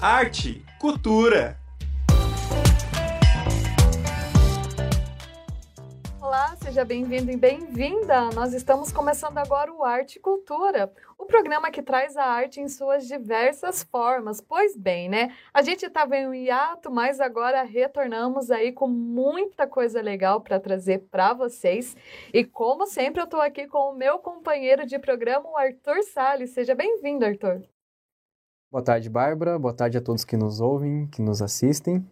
arte, cultura. Olá, seja bem-vindo e bem-vinda! Nós estamos começando agora o Arte e Cultura, o programa que traz a arte em suas diversas formas. Pois bem, né? A gente estava em um hiato, mas agora retornamos aí com muita coisa legal para trazer para vocês. E como sempre, eu estou aqui com o meu companheiro de programa, o Arthur Salles. Seja bem-vindo, Arthur. Boa tarde, Bárbara. Boa tarde a todos que nos ouvem, que nos assistem.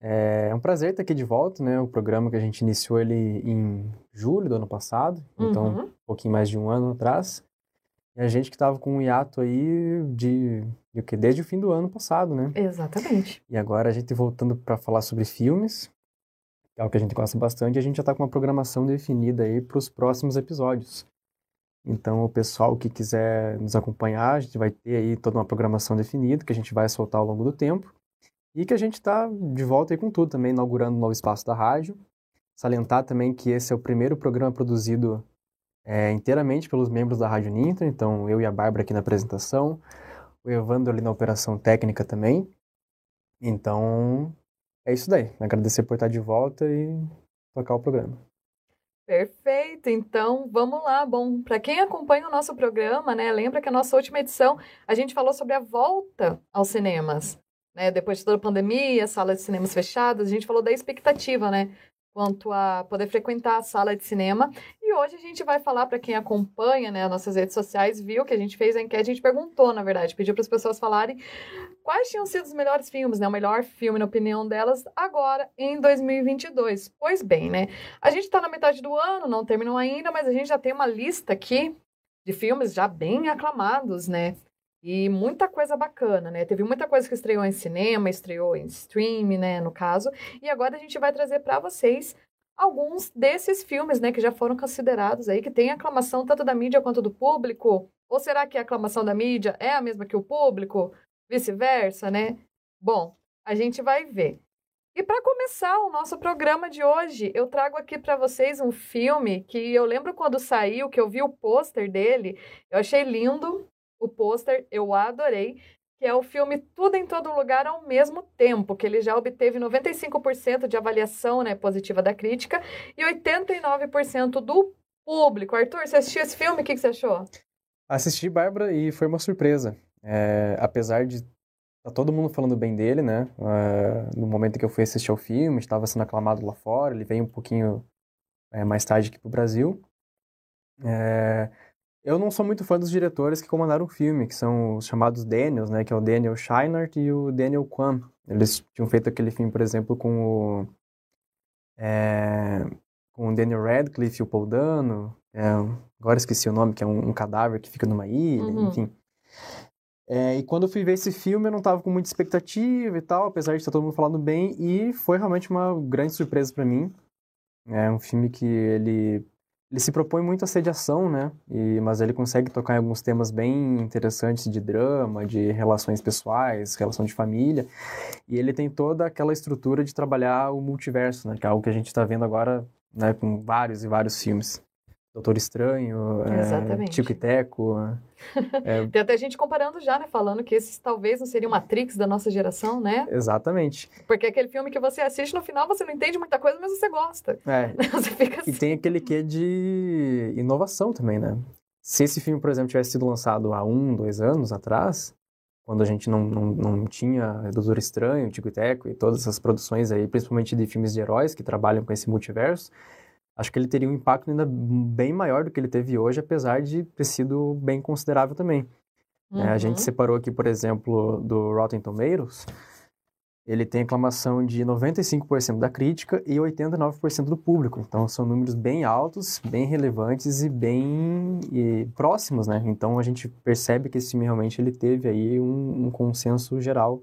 É um prazer estar aqui de volta, né? O programa que a gente iniciou ele em julho do ano passado, então Uhum. um pouquinho mais de um ano atrás. E a gente que estava com um hiato aí de, de o quê? Desde o fim do ano passado, né? Exatamente. E agora a gente voltando para falar sobre filmes, que é o que a gente gosta bastante, e a gente já está com uma programação definida aí para os próximos episódios. Então, o pessoal que quiser nos acompanhar, a gente vai ter aí toda uma programação definida, que a gente vai soltar ao longo do tempo. E que a gente está de volta aí com tudo também, inaugurando um novo espaço da rádio. Salientar também que esse é o primeiro programa produzido é, inteiramente pelos membros da Rádio Ninter, então eu e a Bárbara aqui na apresentação, o Evandro ali na operação técnica também. Então, é isso daí. Agradecer por estar de volta e tocar o programa. Perfeito, então vamos lá. Bom, para quem acompanha o nosso programa, né, lembra que a nossa última edição a gente falou sobre a volta aos cinemas, né? Depois de toda a pandemia, salas de cinemas fechadas, a gente falou da expectativa, né, quanto a poder frequentar a sala de cinema. E hoje a gente vai falar para quem acompanha, né, as nossas redes sociais, viu que a gente fez a enquete, a gente perguntou, na verdade, pediu para as pessoas falarem quais tinham sido os melhores filmes, né, o melhor filme na opinião delas agora em 2022. Pois bem, né? A gente está na metade do ano, não terminou ainda, mas a gente já tem uma lista aqui de filmes já bem aclamados, né? E muita coisa bacana, né? Teve muita coisa que estreou em cinema, estreou em stream, né, no caso. E agora a gente vai trazer para vocês alguns desses filmes, né, que já foram considerados aí, que tem aclamação tanto da mídia quanto do público. Ou será que a aclamação da mídia é a mesma que o público? Vice-versa, né? Bom, a gente vai ver. E para começar o nosso programa de hoje, eu trago aqui para vocês um filme que eu lembro quando saiu, que eu vi o pôster dele, eu achei lindo o pôster, eu adorei, que é o filme Tudo em Todo Lugar ao mesmo tempo, que ele já obteve 95% de avaliação né, positiva da crítica e 89% do público. Arthur, você assistiu esse filme? O que, que você achou? Assisti, Bárbara, e foi uma surpresa. É, apesar de tá todo mundo falando bem dele, né? É, no momento que eu fui assistir ao filme, estava sendo aclamado lá fora, ele veio um pouquinho é, mais tarde aqui pro Brasil. É, eu não sou muito fã dos diretores que comandaram o filme, que são os chamados Daniels, né? Que é o Daniel Scheinert e o Daniel Kwan. Eles tinham feito aquele filme, por exemplo, com o... é, com o Daniel Radcliffe e o Paul Dano. é, agora esqueci o nome, que é um, um cadáver que fica numa ilha, Uhum. enfim. É, e quando eu fui ver esse filme, eu não tava com muita expectativa e tal, apesar de estar todo mundo falando bem, e foi realmente uma grande surpresa para mim. É um filme que ele, ele se propõe muito a ser de ação, né? E, mas ele consegue tocar em alguns temas bem interessantes de drama, de relações pessoais, relação de família. E ele tem toda aquela estrutura de trabalhar o multiverso, né? Que é algo que a gente está vendo agora, né? Com vários e vários filmes. Doutor Estranho, é. Tico e Teco. é, Tem até gente comparando já, né? Falando que esses talvez não seriam Matrix da nossa geração, né? exatamente. Porque é aquele filme que você assiste no final, você não entende muita coisa, mas você gosta. É, Você fica E assim. tem aquele quê de inovação também, né? Se esse filme, por exemplo, tivesse sido lançado há um, dois anos atrás, quando a gente não, não, não tinha Doutor Estranho, Tico e Teco e todas essas produções aí, principalmente de filmes de heróis que trabalham com esse multiverso, acho que ele teria um impacto ainda bem maior do que ele teve hoje, apesar de ter sido bem considerável também. É, a gente Uhum. separou aqui, por exemplo, do Rotten Tomatoes. Ele tem aclamação de 95% da crítica e 89% do público. Então, são números bem altos, bem relevantes e bem e próximos, né? Então, a gente percebe que esse filme realmente ele teve aí um, um consenso geral,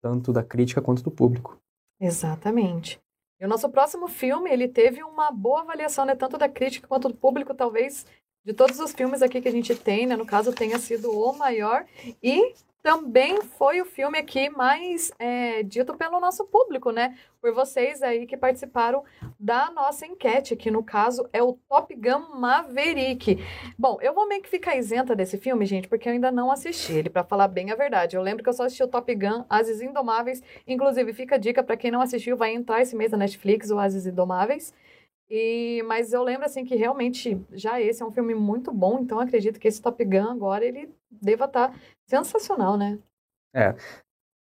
tanto da crítica quanto do público. Exatamente. E o nosso próximo filme, ele teve uma boa avaliação, né? Tanto da crítica quanto do público, talvez de todos os filmes aqui que a gente tem, né? No caso, tenha sido o maior. E também foi o filme aqui mais é, dito pelo nosso público, né? Por vocês aí que participaram da nossa enquete, que no caso é o Top Gun Maverick. Bom, eu vou meio que ficar isenta desse filme, gente, porque eu ainda não assisti ele, para falar bem a verdade. Eu lembro que eu só assisti o Top Gun, Ases Indomáveis. Inclusive, fica a dica para quem não assistiu, vai entrar esse mês na Netflix, o Ases Indomáveis. E, mas eu lembro assim que realmente já esse é um filme muito bom, então acredito que esse Top Gun agora ele deva estar tá sensacional, né? É.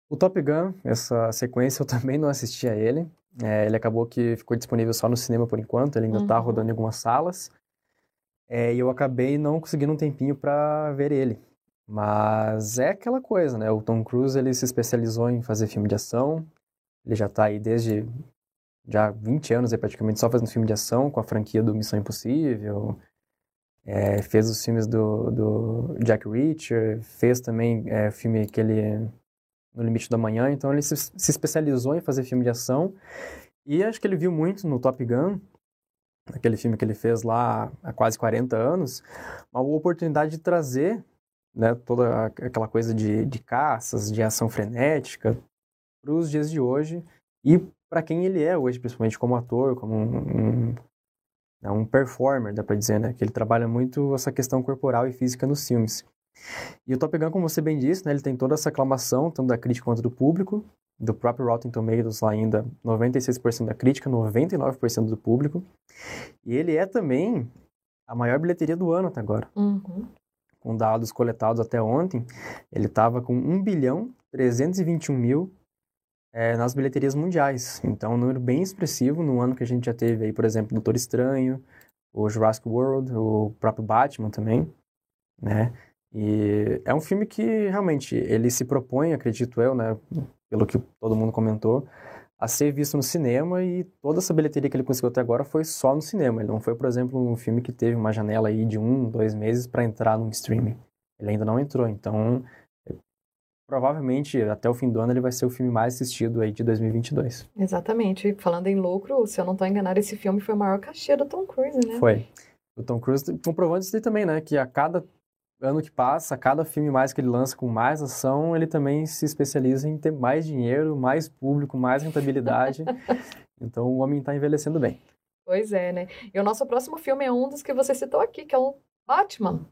O Top Gun, essa sequência, eu também não assisti a ele. É, ele acabou que ficou disponível só no cinema por enquanto, ele ainda está uhum. rodando em algumas salas. É, e eu acabei não conseguindo um tempinho para ver ele. Mas é aquela coisa, né? O Tom Cruise ele se especializou em fazer filme de ação. Ele já está aí desde já 20 anos aí, praticamente só fazendo filme de ação com a franquia do Missão Impossível. É, fez os filmes do, do Jack Reacher, fez também é, filme aquele No Limite da Manhã, então ele se, se, especializou em fazer filme de ação e acho que ele viu muito no Top Gun, aquele filme que ele fez lá há quase 40 anos, uma oportunidade de trazer né, toda aquela coisa de, de caças, de ação frenética para os dias de hoje e para quem ele é hoje, principalmente como ator, como um, um, um performer, dá para dizer, né? Que ele trabalha muito essa questão corporal e física nos filmes. E o Top Gun, como você bem disse, né, ele tem toda essa aclamação, tanto da crítica quanto do público, do próprio Rotten Tomatoes lá ainda, 96% da crítica, 99% do público. E ele é também a maior bilheteria do ano até agora. Uhum. Com dados coletados até ontem, ele estava com 1 bilhão 321 mil é, nas bilheterias mundiais. Então, um número bem expressivo no ano que a gente já teve aí, por exemplo, Doutor Estranho, o Jurassic World, o próprio Batman também, né? E é um filme que realmente ele se propõe, acredito eu, né, pelo que todo mundo comentou, a ser visto no cinema e toda essa bilheteria que ele conseguiu até agora foi só no cinema. Ele não foi, por exemplo, um filme que teve uma janela aí de um, dois meses para entrar no streaming. Ele ainda não entrou, então provavelmente até o fim do ano ele vai ser o filme mais assistido aí de 2022. Exatamente. Falando em lucro, se eu não estou enganado, esse filme foi o maior cachê do Tom Cruise, né? Foi. O Tom Cruise comprovando isso também, né? Que a cada ano que passa, a cada filme mais que ele lança com mais ação, ele também se especializa em ter mais dinheiro, mais público, mais rentabilidade. então o homem está envelhecendo bem. Pois é, né? E o nosso próximo filme é um dos que você citou aqui, que é o Batman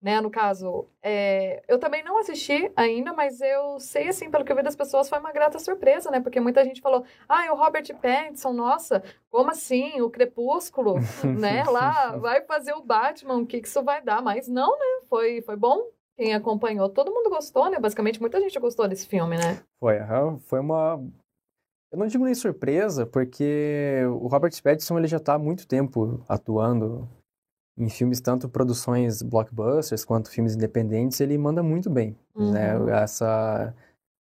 né? No caso, é, eu também não assisti ainda, mas eu sei, assim, pelo que eu vi das pessoas, foi uma grata surpresa, né? Porque muita gente falou, ah, o Robert Pattinson, nossa, como assim? O Crepúsculo, né? Lá vai fazer o Batman, o que, que isso vai dar? Mas não, né? Foi, foi bom. Quem acompanhou, todo mundo gostou, né? Basicamente, muita gente gostou desse filme, né? Foi, foi uma eu não digo nem surpresa, porque o Robert Pattinson ele já está há muito tempo atuando em filmes, tanto produções blockbusters quanto filmes independentes, ele manda muito bem. Né? Uhum. Né? Essa,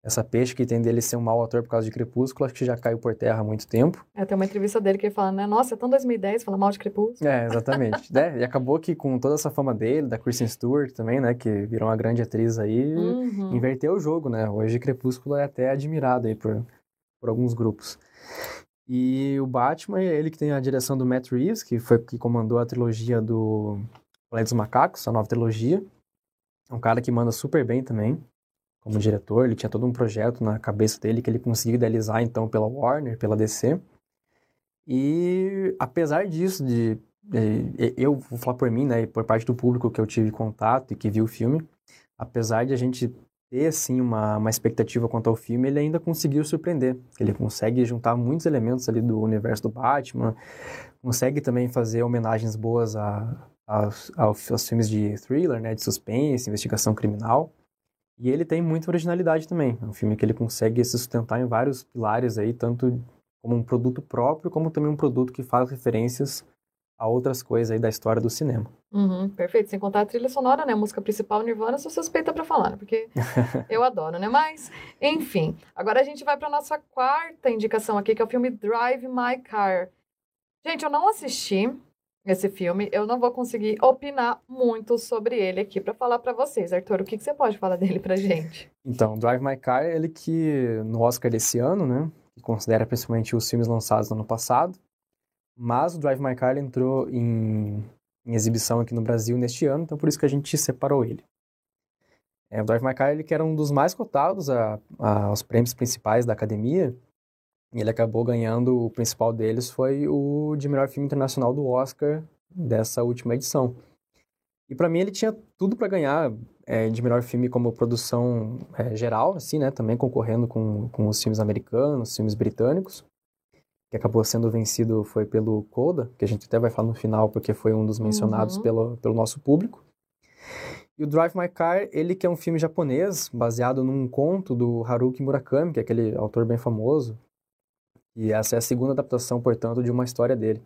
essa peixe que tem dele ser um mau ator por causa de Crepúsculo, acho que já caiu por terra há muito tempo. É, tem uma entrevista dele que ele fala, né? Nossa, é tão 2010, fala mal de Crepúsculo. É, exatamente. né? E acabou que com toda essa fama dele, da Kristen Stewart também, né? Que virou uma grande atriz aí, uhum. inverteu o jogo, né? Hoje Crepúsculo é até admirado aí por, por alguns grupos. E o Batman é ele que tem a direção do Matt Reeves, que foi que comandou a trilogia do Planeta dos Macacos, a nova trilogia. É um cara que manda super bem também, como diretor. Ele tinha todo um projeto na cabeça dele que ele conseguiu idealizar, então, pela Warner, pela DC. E, apesar disso, de, de eu vou falar por mim, né, por parte do público que eu tive contato e que viu o filme, apesar de a gente ter assim uma, uma expectativa quanto ao filme, ele ainda conseguiu surpreender. Ele consegue juntar muitos elementos ali do universo do Batman, consegue também fazer homenagens boas a, a, aos, aos filmes de thriller, né, de suspense, investigação criminal. E ele tem muita originalidade também. É um filme que ele consegue se sustentar em vários pilares aí, tanto como um produto próprio, como também um produto que faz referências a outras coisas aí da história do cinema. Uhum, perfeito. Sem contar a trilha sonora, né? A música principal, Nirvana, sou suspeita para falar, né? porque eu adoro, né? Mas, enfim. Agora a gente vai para nossa quarta indicação aqui, que é o filme Drive My Car. Gente, eu não assisti esse filme, eu não vou conseguir opinar muito sobre ele aqui para falar para vocês. Arthur, o que, que você pode falar dele pra gente? Então, Drive My Car, ele que no Oscar desse ano, né? Que considera principalmente os filmes lançados no ano passado, mas o Drive My Car entrou em, em, exibição aqui no Brasil neste ano, então por isso que a gente separou ele. É, o Drive My Car, ele que era um dos mais cotados a, a, aos prêmios principais da academia, e ele acabou ganhando, o principal deles foi o de melhor filme internacional do Oscar dessa última edição. E para mim ele tinha tudo para ganhar é, de melhor filme como produção é, geral, assim, né? Também concorrendo com, com os filmes americanos, filmes britânicos, que acabou sendo vencido foi pelo Coda, que a gente até vai falar no final porque foi um dos mencionados uhum. pelo, pelo nosso público. E o Drive My Car, ele que é um filme japonês, baseado num conto do Haruki Murakami, que é aquele autor bem famoso. E essa é a segunda adaptação, portanto, de uma história dele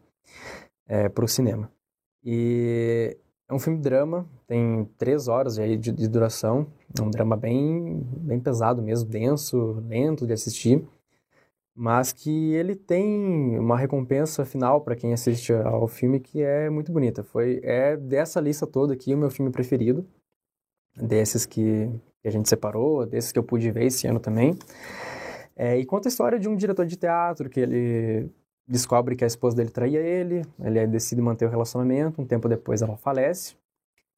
é, para o cinema. E é um filme drama, tem três horas aí de, de duração. É um drama bem, bem pesado mesmo, denso, lento de assistir mas que ele tem uma recompensa final para quem assiste ao filme que é muito bonita. Foi é dessa lista toda aqui o meu filme preferido desses que, a gente separou, desses que eu pude ver esse ano também. É, e conta a história de um diretor de teatro que ele descobre que a esposa dele traía ele, ele decide manter o relacionamento, um tempo depois ela falece.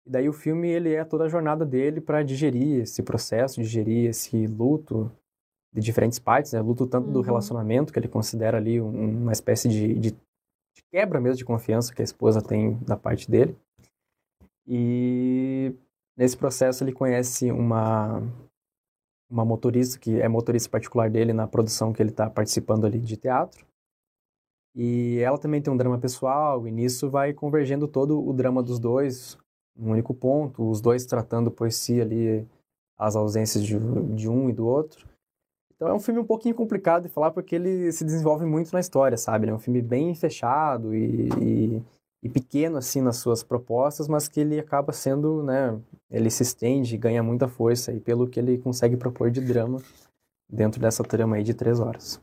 E daí o filme ele é toda a jornada dele para digerir esse processo, digerir esse luto de diferentes partes, né? Luto tanto uhum. do relacionamento que ele considera ali um, uma espécie de, de, de quebra mesmo de confiança que a esposa tem da parte dele. E Nesse processo, ele conhece uma, uma motorista, que é motorista particular dele na produção que ele está participando ali de teatro. E ela também tem um drama pessoal, e nisso vai convergendo todo o drama dos dois, num único ponto, os dois tratando por si ali as ausências de, de um e do outro. Então é um filme um pouquinho complicado de falar porque ele se desenvolve muito na história, sabe? Ele é um filme bem fechado e, e, e pequeno assim nas suas propostas, mas que ele acaba sendo, né, ele se estende e ganha muita força e pelo que ele consegue propor de drama dentro dessa trama aí de três horas.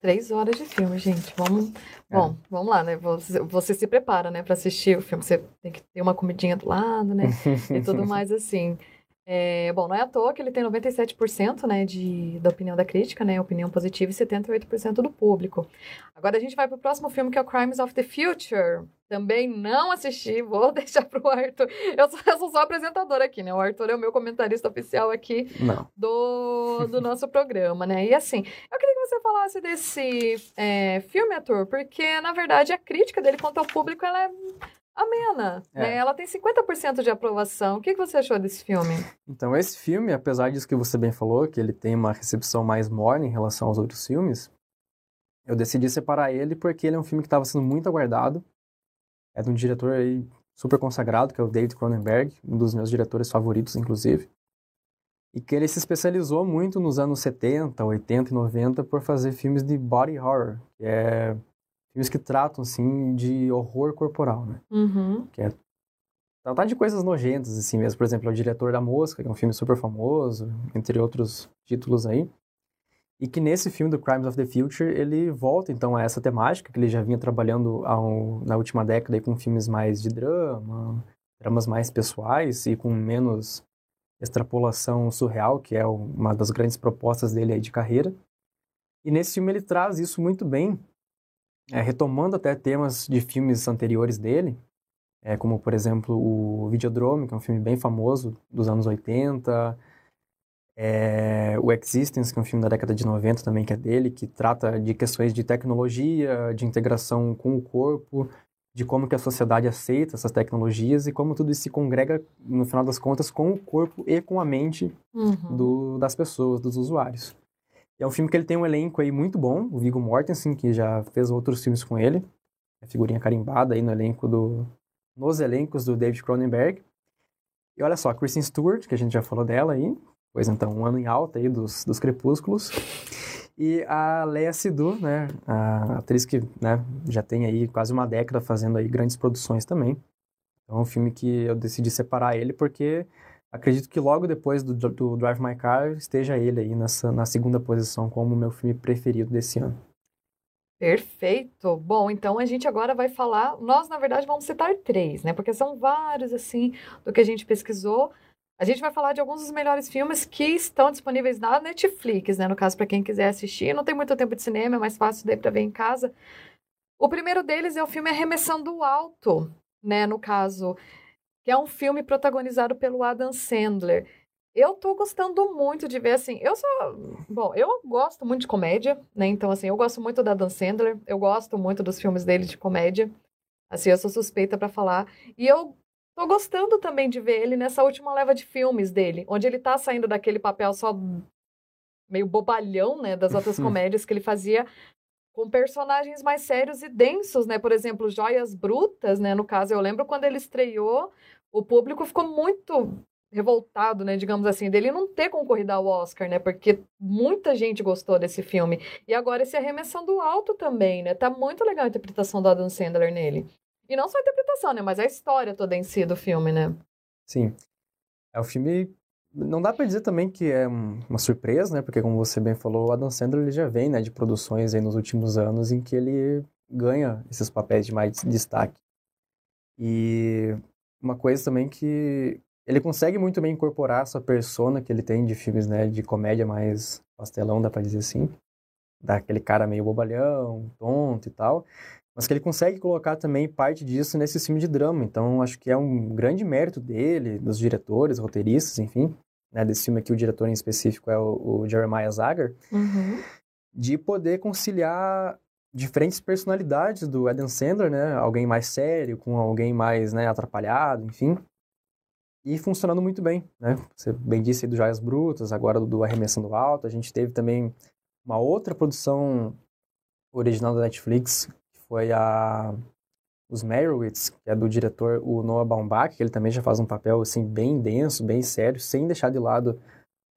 Três horas de filme, gente. Vamos, é. bom, vamos lá, né? Você, você se prepara, né, para assistir o filme. Você tem que ter uma comidinha do lado, né? e tudo mais assim. É, bom, não é à toa que ele tem 97% né, de, da opinião da crítica, né, opinião positiva, e 78% do público. Agora a gente vai para o próximo filme, que é o Crimes of the Future. Também não assisti, vou deixar para o Arthur. Eu sou, eu sou só apresentadora aqui, né? O Arthur é o meu comentarista oficial aqui do, do nosso programa, né? E assim, eu queria que você falasse desse é, filme, Arthur, porque na verdade a crítica dele quanto ao público ela é amena. É. Né? Ela tem 50% de aprovação. O que, que você achou desse filme? Então, esse filme, apesar disso que você bem falou, que ele tem uma recepção mais morna em relação aos outros filmes, eu decidi separar ele porque ele é um filme que estava sendo muito aguardado. É de um diretor aí super consagrado, que é o David Cronenberg, um dos meus diretores favoritos, inclusive. E que ele se especializou muito nos anos 70, 80 e 90 por fazer filmes de body horror, que é filmes que tratam, assim, de horror corporal, né? Uhum. Que é tratar de coisas nojentas, assim mesmo. Por exemplo, é o Diretor da Mosca, que é um filme super famoso, entre outros títulos aí. E que nesse filme do Crimes of the Future, ele volta, então, a essa temática, que ele já vinha trabalhando ao, na última década aí, com filmes mais de drama, dramas mais pessoais e com menos extrapolação surreal, que é uma das grandes propostas dele aí de carreira. E nesse filme ele traz isso muito bem, é, retomando até temas de filmes anteriores dele, é, como, por exemplo, o Videodrome, que é um filme bem famoso dos anos 80, é, o Existence, que é um filme da década de 90 também, que é dele, que trata de questões de tecnologia, de integração com o corpo, de como que a sociedade aceita essas tecnologias e como tudo isso se congrega, no final das contas, com o corpo e com a mente uhum. do, das pessoas, dos usuários. É um filme que ele tem um elenco aí muito bom, o Viggo Mortensen, que já fez outros filmes com ele, é figurinha carimbada aí no elenco do nos elencos do David Cronenberg. E olha só, Kristen Stewart, que a gente já falou dela aí, pois então, um ano em alta aí dos, dos Crepúsculos. E a Lea Seydoux, né, a atriz que né, já tem aí quase uma década fazendo aí grandes produções também. Então é um filme que eu decidi separar ele porque acredito que logo depois do, do Drive My Car esteja ele aí nessa, na segunda posição como meu filme preferido desse ano. Perfeito. Bom, então a gente agora vai falar. Nós, na verdade, vamos citar três, né? Porque são vários, assim, do que a gente pesquisou. A gente vai falar de alguns dos melhores filmes que estão disponíveis na Netflix, né? No caso, para quem quiser assistir. Não tem muito tempo de cinema, é mais fácil daí para ver em casa. O primeiro deles é o filme Arremessando Alto, né? No caso, que é um filme protagonizado pelo Adam Sandler. Eu tô gostando muito de ver, assim, eu só... Bom, eu gosto muito de comédia, né? Então, assim, eu gosto muito da Dan Sandler, eu gosto muito dos filmes dele de comédia. Assim, eu sou suspeita para falar. E eu tô gostando também de ver ele nessa última leva de filmes dele, onde ele tá saindo daquele papel só meio bobalhão, né, das outras comédias que ele fazia com personagens mais sérios e densos, né? Por exemplo, Joias Brutas, né? No caso, eu lembro quando ele estreou, o público ficou muito revoltado, né, digamos assim, dele não ter concorrido ao Oscar, né, porque muita gente gostou desse filme. E agora esse Arremessando Alto também, né, tá muito legal a interpretação do Adam Sandler nele. E não só a interpretação, né, mas a história toda em si do filme, né. Sim. É o filme não dá para dizer também que é uma surpresa, né? Porque como você bem falou, o Adam Sandler ele já vem, né, de produções aí nos últimos anos em que ele ganha esses papéis de mais destaque. E uma coisa também que ele consegue muito bem incorporar essa persona que ele tem de filmes, né, de comédia mais pastelão, dá pra dizer assim. Daquele cara meio bobalhão, tonto e tal. Mas que ele consegue colocar também parte disso nesse filme de drama. Então, acho que é um grande mérito dele, dos diretores, roteiristas, enfim. Né, desse filme aqui, o diretor em específico é o, o Jeremiah Zagar. Uhum. De poder conciliar diferentes personalidades do Adam Sandler, né? Alguém mais sério, com alguém mais né, atrapalhado, enfim e funcionando muito bem, né? Você bem disse aí do Joias Brutas, agora do Arremessando Alto, a gente teve também uma outra produção original da Netflix, que foi a Os Merowitz, que é do diretor o Noah Baumbach, que ele também já faz um papel assim bem denso, bem sério, sem deixar de lado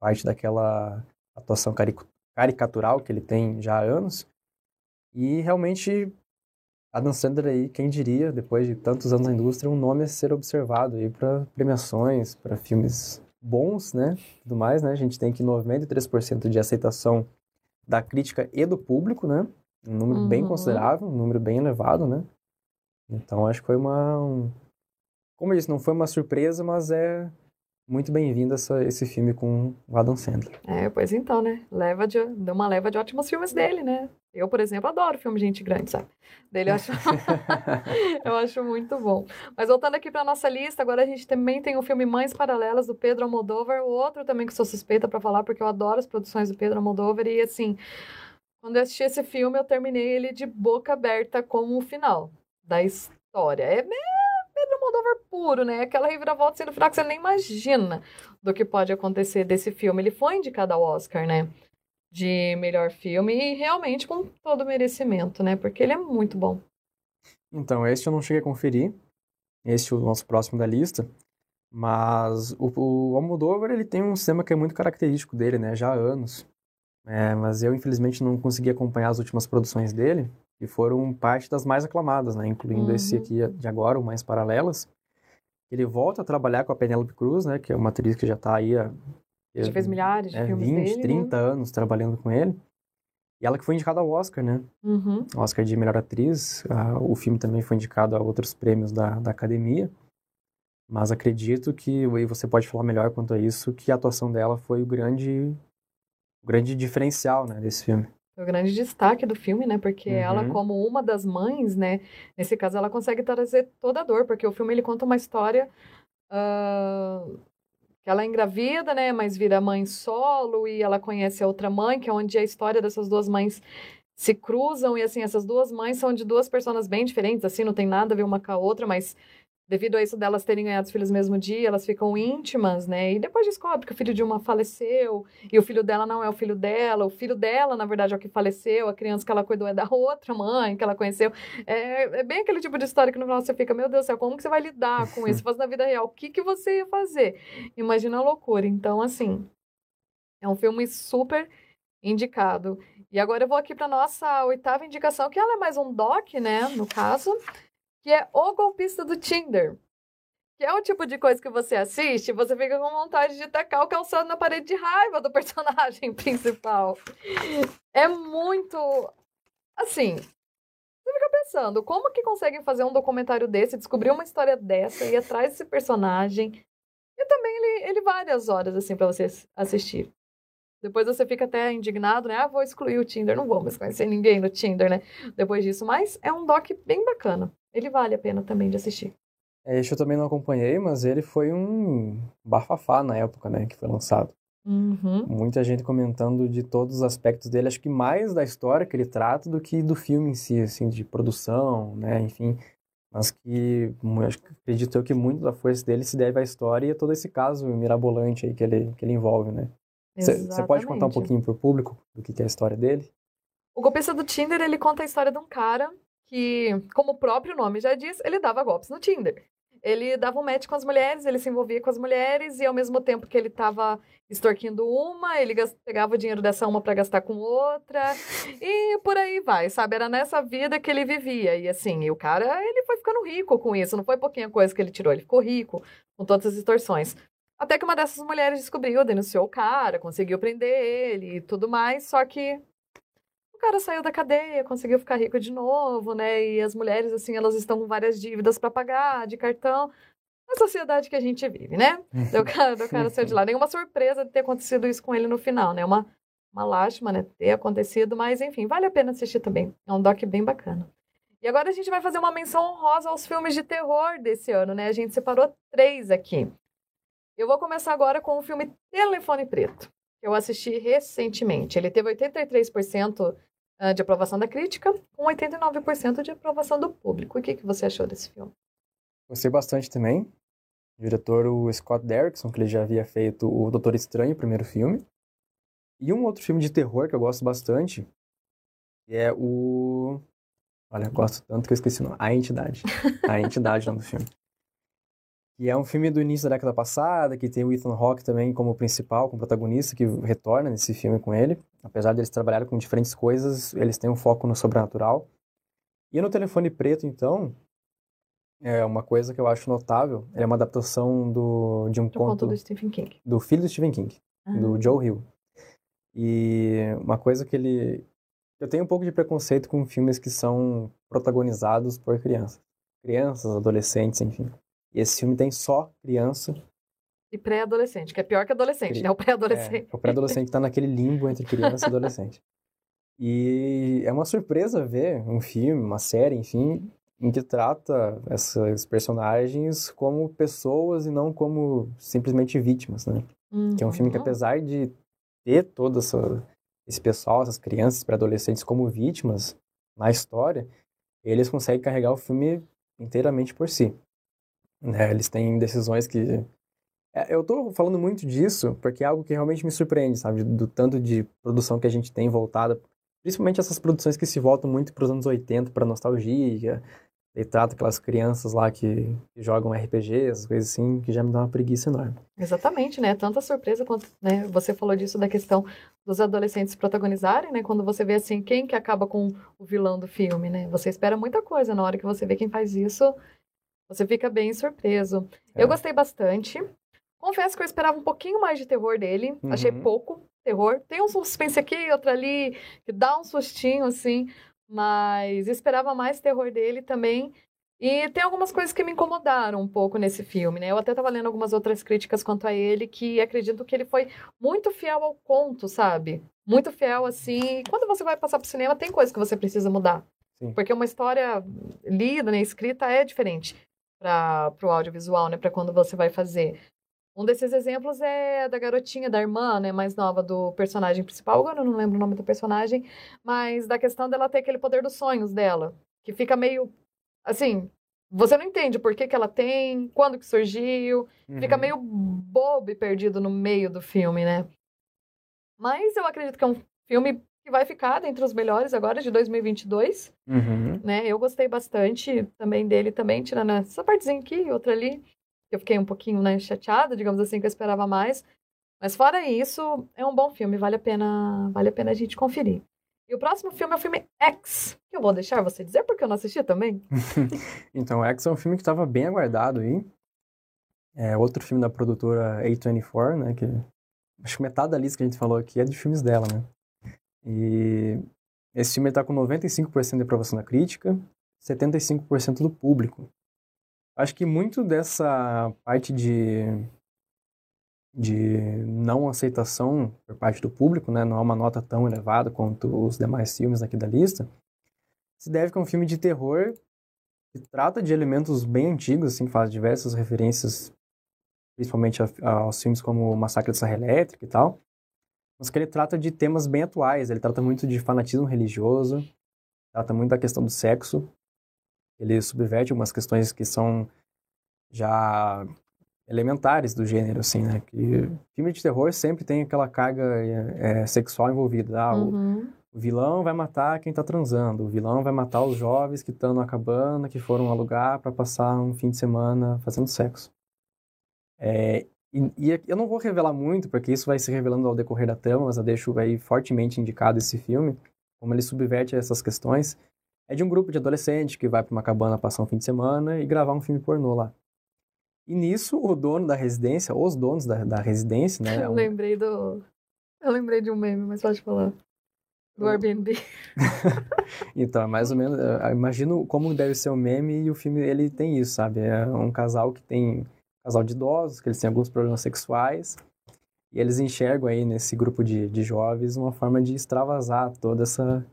parte daquela atuação caricatural que ele tem já há anos. E realmente Adam Sandler aí, quem diria, depois de tantos anos na indústria, um nome a ser observado aí para premiações, para filmes bons, né? Tudo mais, né? A gente tem aqui 93% de aceitação da crítica e do público, né? Um número uhum. bem considerável, um número bem elevado, né? Então acho que foi uma. Um... Como eu disse, não foi uma surpresa, mas é muito bem-vindo esse filme com o Adam Sandler. É, pois então, né? Leva de, deu uma leva de ótimos filmes dele, né? Eu, por exemplo, adoro filme de gente grande, sabe? Dele eu acho, eu acho muito bom. Mas voltando aqui para nossa lista, agora a gente também tem o filme Mães Paralelas do Pedro Almodóvar, o outro também que sou suspeita para falar porque eu adoro as produções do Pedro Almodóvar e assim, quando eu assisti esse filme, eu terminei ele de boca aberta com o final da história. É meio puro, né? Aquela reviravolta no final que você nem imagina do que pode acontecer desse filme. Ele foi indicado ao Oscar, né? De melhor filme e realmente com todo merecimento, né? Porque ele é muito bom. Então, este eu não cheguei a conferir. Este é o nosso próximo da lista. Mas o, o Almodóvar, ele tem um sistema que é muito característico dele, né? Já há anos. É, mas eu, infelizmente, não consegui acompanhar as últimas produções dele que foram parte das mais aclamadas, né? Incluindo uhum. esse aqui de agora, o Mais Paralelas. Ele volta a trabalhar com a Penélope Cruz, né? Que é uma atriz que já está aí há... Já fez milhares de é, filmes 20, dele, 30 né? anos trabalhando com ele. E ela que foi indicada ao Oscar, né? Uhum. Oscar de melhor atriz. o filme também foi indicado a outros prêmios da, da academia. Mas acredito que, e você pode falar melhor quanto a isso, que a atuação dela foi o grande, o grande diferencial, né, desse filme o grande destaque do filme, né? Porque uhum. ela, como uma das mães, né? Nesse caso, ela consegue trazer toda a dor, porque o filme ele conta uma história uh, que ela é engravida, né? Mas vira mãe solo e ela conhece a outra mãe, que é onde a história dessas duas mães se cruzam e assim essas duas mães são de duas pessoas bem diferentes, assim não tem nada a ver uma com a outra, mas devido a isso delas terem ganhado os filhos no mesmo dia, elas ficam íntimas, né? E depois descobre que o filho de uma faleceu e o filho dela não é o filho dela, o filho dela, na verdade, é o que faleceu, a criança que ela cuidou é da outra mãe que ela conheceu. É, é bem aquele tipo de história que no final você fica, meu Deus do céu, como que você vai lidar com isso? Faz na vida real, o que, que você ia fazer? Imagina a loucura. Então, assim, é um filme super indicado. E agora eu vou aqui para nossa oitava indicação, que ela é mais um doc, né, no caso que é O Golpista do Tinder. Que é o tipo de coisa que você assiste, você fica com vontade de tacar o calçado na parede de raiva do personagem principal. É muito. Assim. Você fica pensando, como que conseguem fazer um documentário desse, descobrir uma história dessa, ir atrás desse personagem? E também ele, ele várias horas, assim, para você assistir. Depois você fica até indignado, né? Ah, vou excluir o Tinder, não vou mais conhecer ninguém no Tinder, né? Depois disso. Mas é um doc bem bacana. Ele vale a pena também de assistir. É, esse eu também não acompanhei, mas ele foi um bafafá na época, né, que foi lançado. Uhum. Muita gente comentando de todos os aspectos dele, acho que mais da história que ele trata do que do filme em si, assim, de produção, né, enfim. Mas que acho acredito eu que muito da força dele se deve à história e a todo esse caso mirabolante aí que ele, que ele envolve, né? Você pode contar um pouquinho pro público do que, que é a história dele? O golpista do Tinder, ele conta a história de um cara que, como o próprio nome já diz, ele dava golpes no Tinder. Ele dava um match com as mulheres, ele se envolvia com as mulheres e ao mesmo tempo que ele estava extorquindo uma, ele pegava o dinheiro dessa uma para gastar com outra e por aí vai, sabe? Era nessa vida que ele vivia e assim, e o cara, ele foi ficando rico com isso, não foi pouquinha coisa que ele tirou, ele ficou rico com todas as extorsões. Até que uma dessas mulheres descobriu, denunciou o cara, conseguiu prender ele e tudo mais, só que cara saiu da cadeia, conseguiu ficar rico de novo, né? E as mulheres, assim, elas estão com várias dívidas para pagar, de cartão. A sociedade que a gente vive, né? O cara, cara saiu de lá. Nenhuma surpresa de ter acontecido isso com ele no final, né? Uma, uma lástima, né? Ter acontecido, mas enfim, vale a pena assistir também. É um doc bem bacana. E agora a gente vai fazer uma menção honrosa aos filmes de terror desse ano, né? A gente separou três aqui. Eu vou começar agora com o filme Telefone Preto, que eu assisti recentemente. Ele teve 83% ah, de aprovação da crítica, com 89% de aprovação do público. O que, que você achou desse filme? Gostei bastante também. O diretor, o Scott Derrickson, que ele já havia feito o Doutor Estranho, o primeiro filme. E um outro filme de terror que eu gosto bastante, que é o... Olha, eu gosto tanto que eu esqueci o nome. A Entidade. A Entidade, o nome do filme. E é um filme do início da década passada, que tem o Ethan Hawke também como principal, como protagonista, que retorna nesse filme com ele. Apesar de eles trabalharem com diferentes coisas, eles têm um foco no sobrenatural. E no Telefone Preto, então, é uma coisa que eu acho notável. é uma adaptação do, de um do conto, conto do Stephen King. Do filho do Stephen King, ah. do Joe Hill. E uma coisa que ele... Eu tenho um pouco de preconceito com filmes que são protagonizados por crianças. Crianças, adolescentes, enfim. E esse filme tem só criança. E pré-adolescente, que é pior que adolescente, né? O pré-adolescente. É, o pré-adolescente tá naquele limbo entre criança e adolescente. E é uma surpresa ver um filme, uma série, enfim, em que trata esses personagens como pessoas e não como simplesmente vítimas, né? Uhum. Que é um filme que, uhum. apesar de ter todo essa, esse pessoal, essas crianças, pré-adolescentes como vítimas na história, eles conseguem carregar o filme inteiramente por si. Né? Eles têm decisões que. É, eu estou falando muito disso porque é algo que realmente me surpreende, sabe? Do tanto de produção que a gente tem voltada, principalmente essas produções que se voltam muito para os anos 80, para nostalgia, e trata aquelas crianças lá que, que jogam RPGs, coisas assim, que já me dá uma preguiça enorme. Exatamente, né? Tanta surpresa quanto, né? Você falou disso da questão dos adolescentes protagonizarem, né? Quando você vê assim, quem que acaba com o vilão do filme, né? Você espera muita coisa na hora que você vê quem faz isso você fica bem surpreso. É. Eu gostei bastante. Confesso que eu esperava um pouquinho mais de terror dele. Uhum. Achei pouco terror. Tem um suspense aqui, outro ali, que dá um sustinho, assim. Mas esperava mais terror dele também. E tem algumas coisas que me incomodaram um pouco nesse filme, né? Eu até estava lendo algumas outras críticas quanto a ele, que acredito que ele foi muito fiel ao conto, sabe? Muito fiel, assim. Quando você vai passar pro cinema, tem coisas que você precisa mudar. Sim. Porque uma história lida, né, escrita, é diferente para o audiovisual, né? Para quando você vai fazer. Um desses exemplos é da garotinha, da irmã, né, mais nova do personagem principal. Agora eu não lembro o nome do personagem, mas da questão dela ter aquele poder dos sonhos dela, que fica meio assim, você não entende por que, que ela tem, quando que surgiu, uhum. fica meio bobo e perdido no meio do filme, né? Mas eu acredito que é um filme que vai ficar entre os melhores agora de 2022. Uhum. Né? Eu gostei bastante também dele também, tirando essa partezinha aqui e outra ali. Eu fiquei um pouquinho né, chateada, digamos assim, que eu esperava mais. Mas fora isso, é um bom filme, vale a pena, vale a pena a gente conferir. E o próximo filme é o filme X, que eu vou deixar você dizer porque eu não assisti também. então, X é um filme que estava bem aguardado aí. É outro filme da produtora A24, né, que acho que metade da lista que a gente falou aqui é de filmes dela, né? E esse filme está com 95% de aprovação da crítica, 75% do público. Acho que muito dessa parte de, de não aceitação por parte do público, né, não é uma nota tão elevada quanto os demais filmes aqui da lista, se deve que é um filme de terror que trata de elementos bem antigos, assim, faz diversas referências, principalmente a, a, aos filmes como Massacre da Serra Elétrica e tal, mas que ele trata de temas bem atuais. Ele trata muito de fanatismo religioso, trata muito da questão do sexo. Ele subverte algumas questões que são já elementares do gênero, assim, né? Que filme de terror sempre tem aquela carga é, sexual envolvida. Ah, uhum. o, o, vilão vai matar quem tá transando, o vilão vai matar os jovens que estão na cabana, que foram alugar para passar um fim de semana fazendo sexo. É, e, e, eu não vou revelar muito, porque isso vai se revelando ao decorrer da trama, mas eu deixo aí fortemente indicado esse filme, como ele subverte essas questões. É de um grupo de adolescentes que vai para uma cabana passar um fim de semana e gravar um filme pornô lá. E nisso, o dono da residência, os donos da, da residência, né? Eu é um... lembrei do. Eu lembrei de um meme, mas pode falar. Do Airbnb. então, é mais ou menos. Eu imagino como deve ser o meme e o filme ele tem isso, sabe? É um casal que tem. Um casal de idosos, que eles têm alguns problemas sexuais. E eles enxergam aí nesse grupo de, de jovens uma forma de extravasar toda essa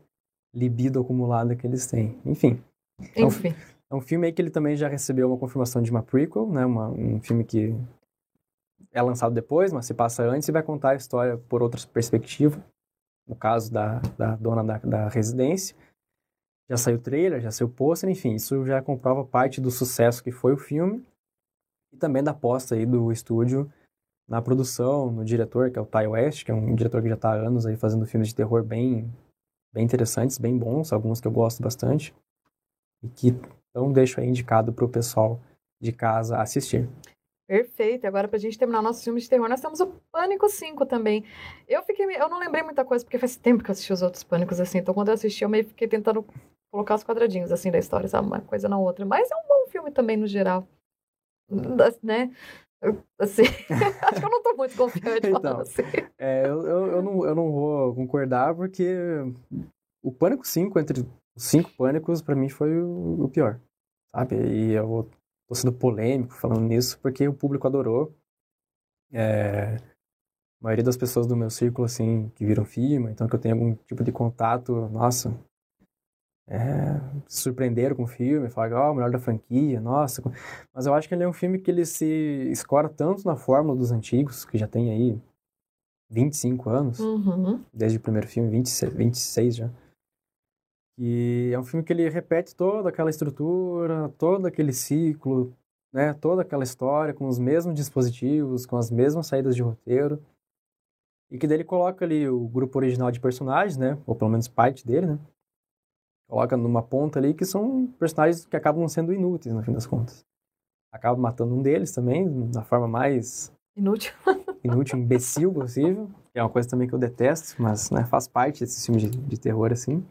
libido acumulada que eles têm. Enfim. Enfim. Então, é um filme aí que ele também já recebeu uma confirmação de uma prequel, né? Uma, um filme que é lançado depois, mas se passa antes e vai contar a história por outra perspectiva. No caso da, da dona da, da residência. Já saiu trailer, já saiu pôster, enfim, isso já comprova parte do sucesso que foi o filme e também da aposta aí do estúdio na produção, no diretor, que é o Ty West, que é um diretor que já está há anos aí fazendo filmes de terror bem, bem interessantes, bem bons, alguns que eu gosto bastante. E que então, deixo aí indicado para o pessoal de casa assistir. Perfeito. Agora, para a gente terminar nosso filme de terror, nós temos o Pânico 5 também. Eu fiquei, eu não lembrei muita coisa, porque faz tempo que eu assisti os outros Pânicos, assim. Então, quando eu assisti, eu meio fiquei tentando colocar os quadradinhos, assim, da história, sabe? Uma coisa na outra. Mas é um bom filme também, no geral. Né? Assim, acho que eu não estou muito confiante então, assim. É, eu, eu, eu, não, eu não vou concordar, porque o Pânico 5, entre os cinco Pânicos, para mim, foi o, o pior sabe? E eu tô sendo polêmico falando nisso porque o público adorou. É, a maioria das pessoas do meu círculo, assim, que viram filme, então que eu tenho algum tipo de contato, nossa, é, se surpreenderam com o filme, falaram, ó, oh, o melhor da franquia, nossa. Mas eu acho que ele é um filme que ele se escora tanto na fórmula dos antigos, que já tem aí 25 anos, uhum. desde o primeiro filme, 26, 26 já. E é um filme que ele repete toda aquela estrutura, todo aquele ciclo, né, toda aquela história com os mesmos dispositivos, com as mesmas saídas de roteiro. E que dele coloca ali o grupo original de personagens, né, ou pelo menos parte dele, né? Coloca numa ponta ali que são personagens que acabam sendo inúteis no fim das contas. Acaba matando um deles também, da forma mais inútil, inútil, imbecil possível, é uma coisa também que eu detesto, mas né, faz parte desse filme de, de terror assim.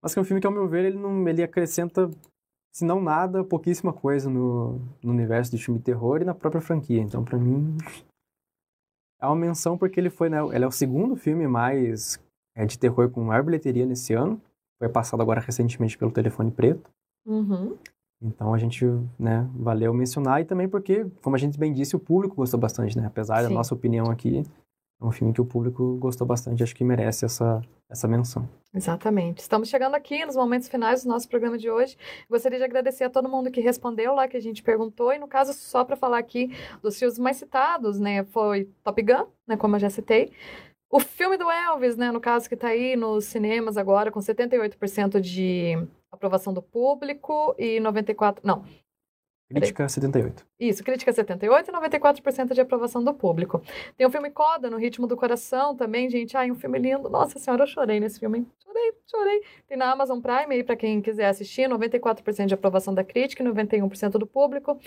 Mas que é um filme que, ao meu ver, ele, não, ele acrescenta, se não nada, pouquíssima coisa no, no universo de filme de terror e na própria franquia. Então, para mim, é uma menção porque ele foi, né, ele é o segundo filme mais é, de terror com maior bilheteria nesse ano. Foi passado agora recentemente pelo Telefone Preto. Uhum. Então a gente, né, valeu mencionar e também porque, como a gente bem disse, o público gostou bastante, né? Apesar Sim. da nossa opinião aqui, é um filme que o público gostou bastante, acho que merece essa, essa menção. Exatamente. Estamos chegando aqui nos momentos finais do nosso programa de hoje. Gostaria de agradecer a todo mundo que respondeu lá que a gente perguntou. E no caso, só para falar aqui dos filmes mais citados, né? Foi Top Gun, né? Como eu já citei. O filme do Elvis, né? No caso, que está aí nos cinemas agora, com 78% de aprovação do público e 94%. Não, Crítica 78. Isso, crítica 78 e 94% de aprovação do público. Tem o filme Coda, No Ritmo do Coração, também, gente. Ai, um filme lindo. Nossa senhora, eu chorei nesse filme. Chorei, chorei. Tem na Amazon Prime aí para quem quiser assistir. 94% de aprovação da crítica e 91% do público.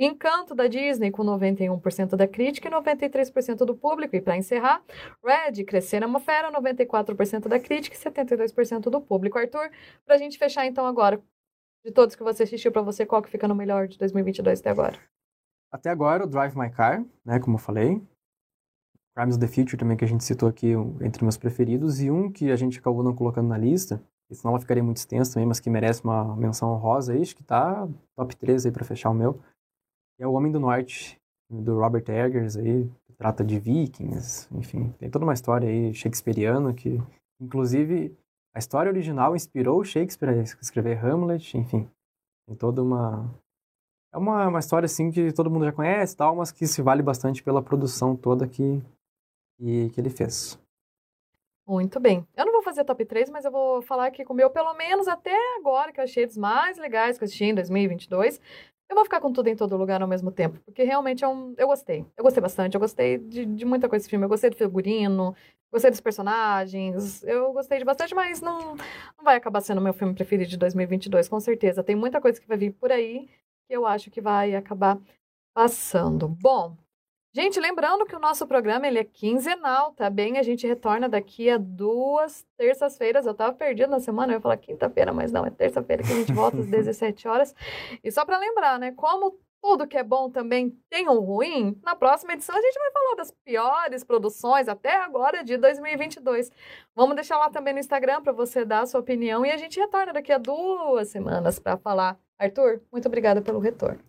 Encanto da Disney, com 91% da crítica e 93% do público. E para encerrar, Red, Crescer é uma Fera, 94% da crítica e 72% do público. Arthur, para a gente fechar então agora, de todos que você assistiu para você, qual que fica no melhor de 2022 até agora? Até agora, o Drive My Car, né, como eu falei. Crimes of the Future também, que a gente citou aqui entre meus preferidos. E um que a gente acabou não colocando na lista, senão ela ficaria muito extensa também, mas que merece uma menção honrosa aí, acho que tá top 3 aí pra fechar o meu. É O Homem do Norte, do Robert Eggers aí, que trata de vikings, enfim. Tem toda uma história aí shakespeariana que, inclusive, a história original inspirou Shakespeare a escrever Hamlet, enfim. Tem toda uma. É uma, uma história assim que todo mundo já conhece tal, mas que se vale bastante pela produção toda que, que, que ele fez. Muito bem. Eu não vou fazer top 3, mas eu vou falar aqui com o meu, pelo menos até agora, que eu achei dos mais legais que eu assisti em 2022. Eu vou ficar com tudo em todo lugar ao mesmo tempo, porque realmente é um. Eu gostei. Eu gostei bastante. Eu gostei de, de muita coisa desse filme. Eu gostei do figurino, gostei dos personagens. Eu gostei de bastante, mas não, não vai acabar sendo o meu filme preferido de 2022, com certeza. Tem muita coisa que vai vir por aí que eu acho que vai acabar passando. Bom, Gente, lembrando que o nosso programa ele é quinzenal, tá bem? A gente retorna daqui a duas terças-feiras. Eu tava perdido na semana, eu ia falar quinta-feira, mas não, é terça-feira que a gente volta às 17 horas. E só para lembrar, né, como tudo que é bom também tem um ruim, na próxima edição a gente vai falar das piores produções até agora de 2022. Vamos deixar lá também no Instagram para você dar a sua opinião e a gente retorna daqui a duas semanas para falar. Arthur, muito obrigada pelo retorno.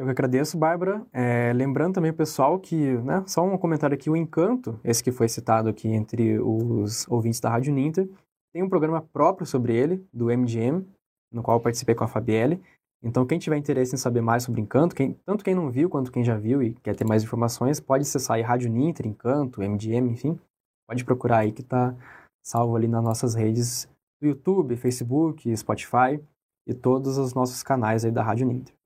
Eu que agradeço, Bárbara. É, lembrando também, pessoal, que, né, só um comentário aqui, o Encanto, esse que foi citado aqui entre os ouvintes da Rádio Ninter, tem um programa próprio sobre ele, do MGM, no qual eu participei com a Fabielle. Então, quem tiver interesse em saber mais sobre Encanto, quem, tanto quem não viu quanto quem já viu e quer ter mais informações, pode acessar aí Rádio Ninter, Encanto, MGM, enfim, pode procurar aí que está salvo ali nas nossas redes do YouTube, Facebook, Spotify e todos os nossos canais aí da Rádio Ninter.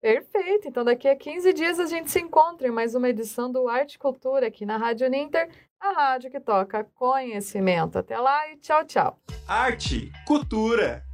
Perfeito. Então, daqui a 15 dias a gente se encontra em mais uma edição do Arte Cultura aqui na Rádio Ninter, a rádio que toca conhecimento. Até lá e tchau, tchau. Arte, cultura.